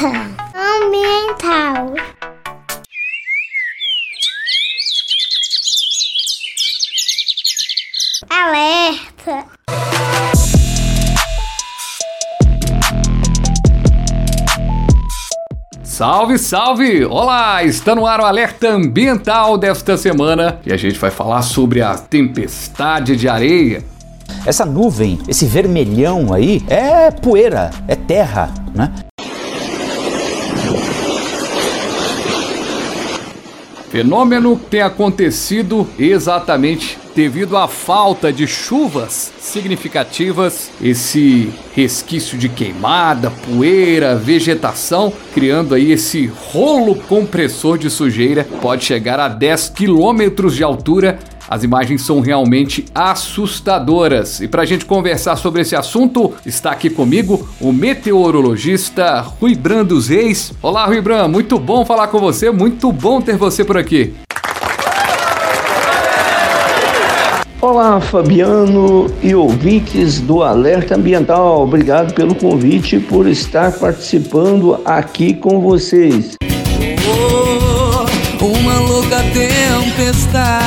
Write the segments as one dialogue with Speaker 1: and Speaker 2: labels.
Speaker 1: Alerta ambiental. Alerta.
Speaker 2: Salve, salve! Olá! Está no ar o alerta ambiental desta semana e a gente vai falar sobre a tempestade de areia.
Speaker 3: Essa nuvem, esse vermelhão aí, é poeira, é terra, né?
Speaker 2: Fenômeno tem acontecido exatamente devido à falta de chuvas significativas, esse resquício de queimada, poeira, vegetação, criando aí esse rolo compressor de sujeira, pode chegar a 10 quilômetros de altura as imagens são realmente assustadoras. E para a gente conversar sobre esse assunto, está aqui comigo o meteorologista Rui Brandos Reis. Olá, Rui Bran, muito bom falar com você, muito bom ter você por aqui.
Speaker 4: Olá, Fabiano e ouvintes do Alerta Ambiental. Obrigado pelo convite e por estar participando aqui com vocês.
Speaker 5: Oh, uma louca tempestade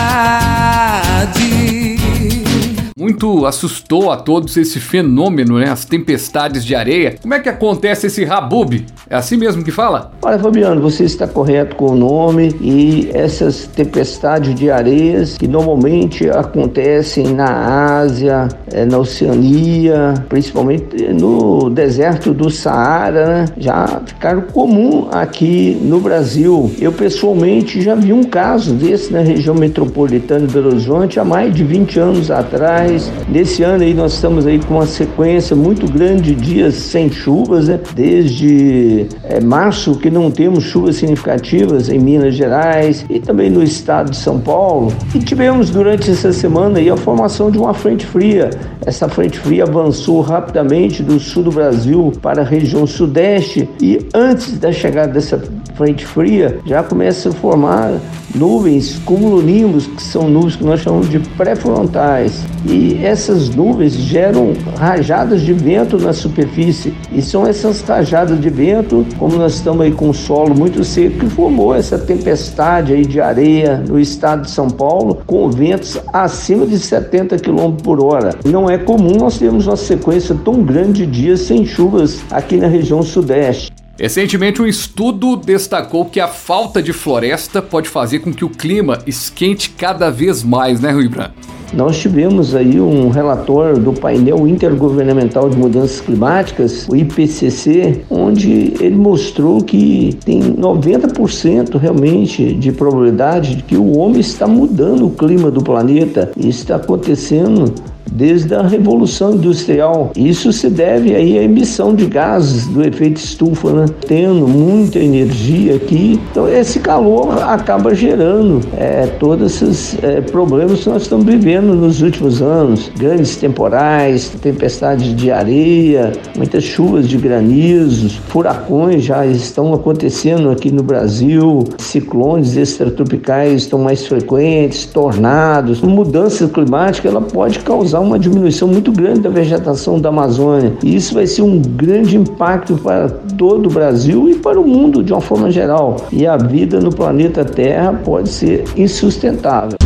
Speaker 2: assustou a todos esse fenômeno, né? As tempestades de areia. Como é que acontece esse rabub? É assim mesmo que fala?
Speaker 4: Olha, Fabiano, você está correto com o nome e essas tempestades de areias que normalmente acontecem na Ásia, é, na Oceania, principalmente no deserto do Saara, né? já ficaram comum aqui no Brasil. Eu pessoalmente já vi um caso desse na região metropolitana de Belo Horizonte há mais de 20 anos atrás nesse ano aí nós estamos aí com uma sequência muito grande de dias sem chuvas, né? Desde é, março que não temos chuvas significativas em Minas Gerais e também no estado de São Paulo. E tivemos durante essa semana aí a formação de uma frente fria. Essa frente fria avançou rapidamente do sul do Brasil para a região sudeste e antes da chegada dessa frente fria já começa a formar nuvens cumulonimbus, que são nuvens que nós chamamos de pré-frontais. E essas nuvens geram rajadas de vento na superfície. E são essas rajadas de vento, como nós estamos aí com o solo muito seco, que formou essa tempestade aí de areia no estado de São Paulo, com ventos acima de 70 km por hora. Não é comum nós termos uma sequência tão grande de dias sem chuvas aqui na região sudeste.
Speaker 2: Recentemente, um estudo destacou que a falta de floresta pode fazer com que o clima esquente cada vez mais, né, Rui Branco?
Speaker 4: Nós tivemos aí um relatório do painel intergovernamental de mudanças climáticas, o IPCC, onde ele mostrou que tem 90% realmente de probabilidade de que o homem está mudando o clima do planeta. Isso está acontecendo desde a Revolução Industrial. Isso se deve aí à emissão de gases do efeito estufa, né? tendo muita energia aqui. Então esse calor acaba gerando é, todos esses é, problemas que nós estamos vivendo nos últimos anos. Grandes temporais, tempestades de areia, muitas chuvas de granizos, furacões já estão acontecendo aqui no Brasil, ciclones extratropicais estão mais frequentes, tornados. Mudança climática ela pode causar uma diminuição muito grande da vegetação da Amazônia. E isso vai ser um grande impacto para todo o Brasil e para o mundo de uma forma geral. E a vida no planeta Terra pode ser insustentável.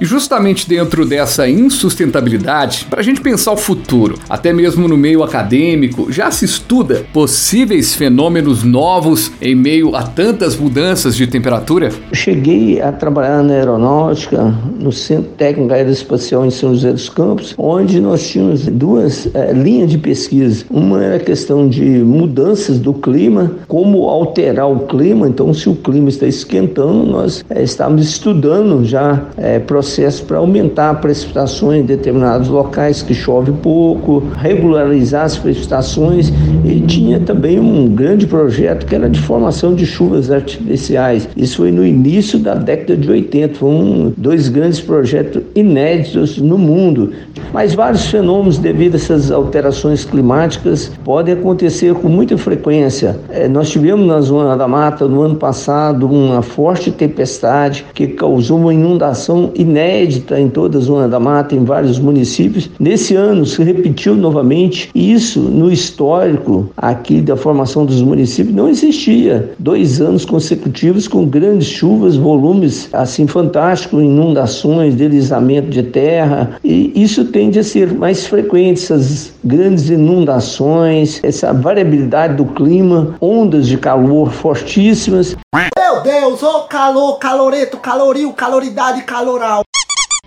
Speaker 2: E justamente dentro dessa insustentabilidade, para a gente pensar o futuro, até mesmo no meio acadêmico, já se estuda possíveis fenômenos novos em meio a tantas mudanças de temperatura?
Speaker 4: Cheguei a trabalhar na aeronáutica, no Centro Técnico Aeroespacial em São José dos Campos, onde nós tínhamos duas é, linhas de pesquisa. Uma era a questão de mudanças do clima, como alterar o clima. Então, se o clima está esquentando, nós é, estávamos estudando já é, processos processo para aumentar precipitações em determinados locais que chove pouco, regularizar as precipitações e tinha também um grande projeto que era de formação de chuvas artificiais. Isso foi no início da década de 80, foi um, dois grandes projetos inéditos no mundo. Mas vários fenômenos devido a essas alterações climáticas podem acontecer com muita frequência. É, nós tivemos na zona da mata no ano passado uma forte tempestade que causou uma inundação inédita inédita em toda a Zona da Mata, em vários municípios. Nesse ano se repetiu novamente. Isso no histórico aqui da formação dos municípios não existia. Dois anos consecutivos com grandes chuvas, volumes assim fantásticos, inundações, deslizamento de terra. E isso tende a ser mais frequente, essas grandes inundações, essa variabilidade do clima, ondas de calor fortíssimas.
Speaker 6: Meu Deus, ô calor, caloreto, calorio, caloridade, caloral.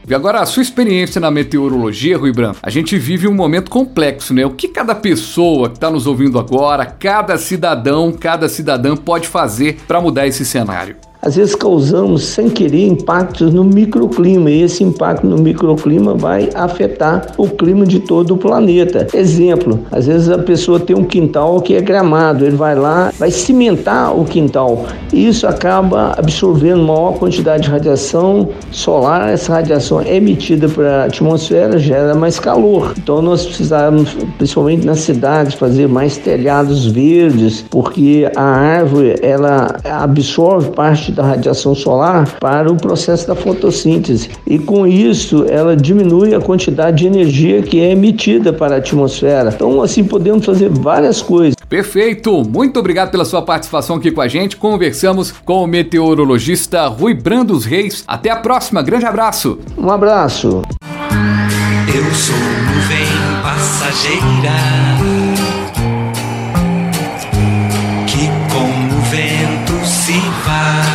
Speaker 2: E agora, a sua experiência na meteorologia, Rui Branco, a gente vive um momento complexo, né? O que cada pessoa que está nos ouvindo agora, cada cidadão, cada cidadã pode fazer para mudar esse cenário?
Speaker 4: Às vezes causamos sem querer impactos no microclima e esse impacto no microclima vai afetar o clima de todo o planeta. Exemplo, às vezes a pessoa tem um quintal que é gramado, ele vai lá, vai cimentar o quintal e isso acaba absorvendo maior quantidade de radiação solar, essa radiação é emitida para a atmosfera, gera mais calor. Então nós precisamos, principalmente nas cidades, fazer mais telhados verdes, porque a árvore ela absorve parte da radiação solar para o processo da fotossíntese. E com isso, ela diminui a quantidade de energia que é emitida para a atmosfera. Então, assim, podemos fazer várias coisas.
Speaker 2: Perfeito! Muito obrigado pela sua participação aqui com a gente. Conversamos com o meteorologista Rui Brandos Reis. Até a próxima. Grande abraço.
Speaker 4: Um abraço.
Speaker 5: Eu sou nuvem passageira
Speaker 2: E o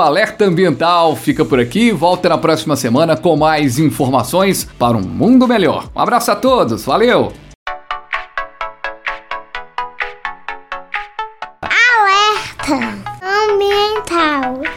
Speaker 2: alerta ambiental fica por aqui. Volta na próxima semana com mais informações para um mundo melhor. Um abraço a todos, valeu!
Speaker 1: Alerta ambiental.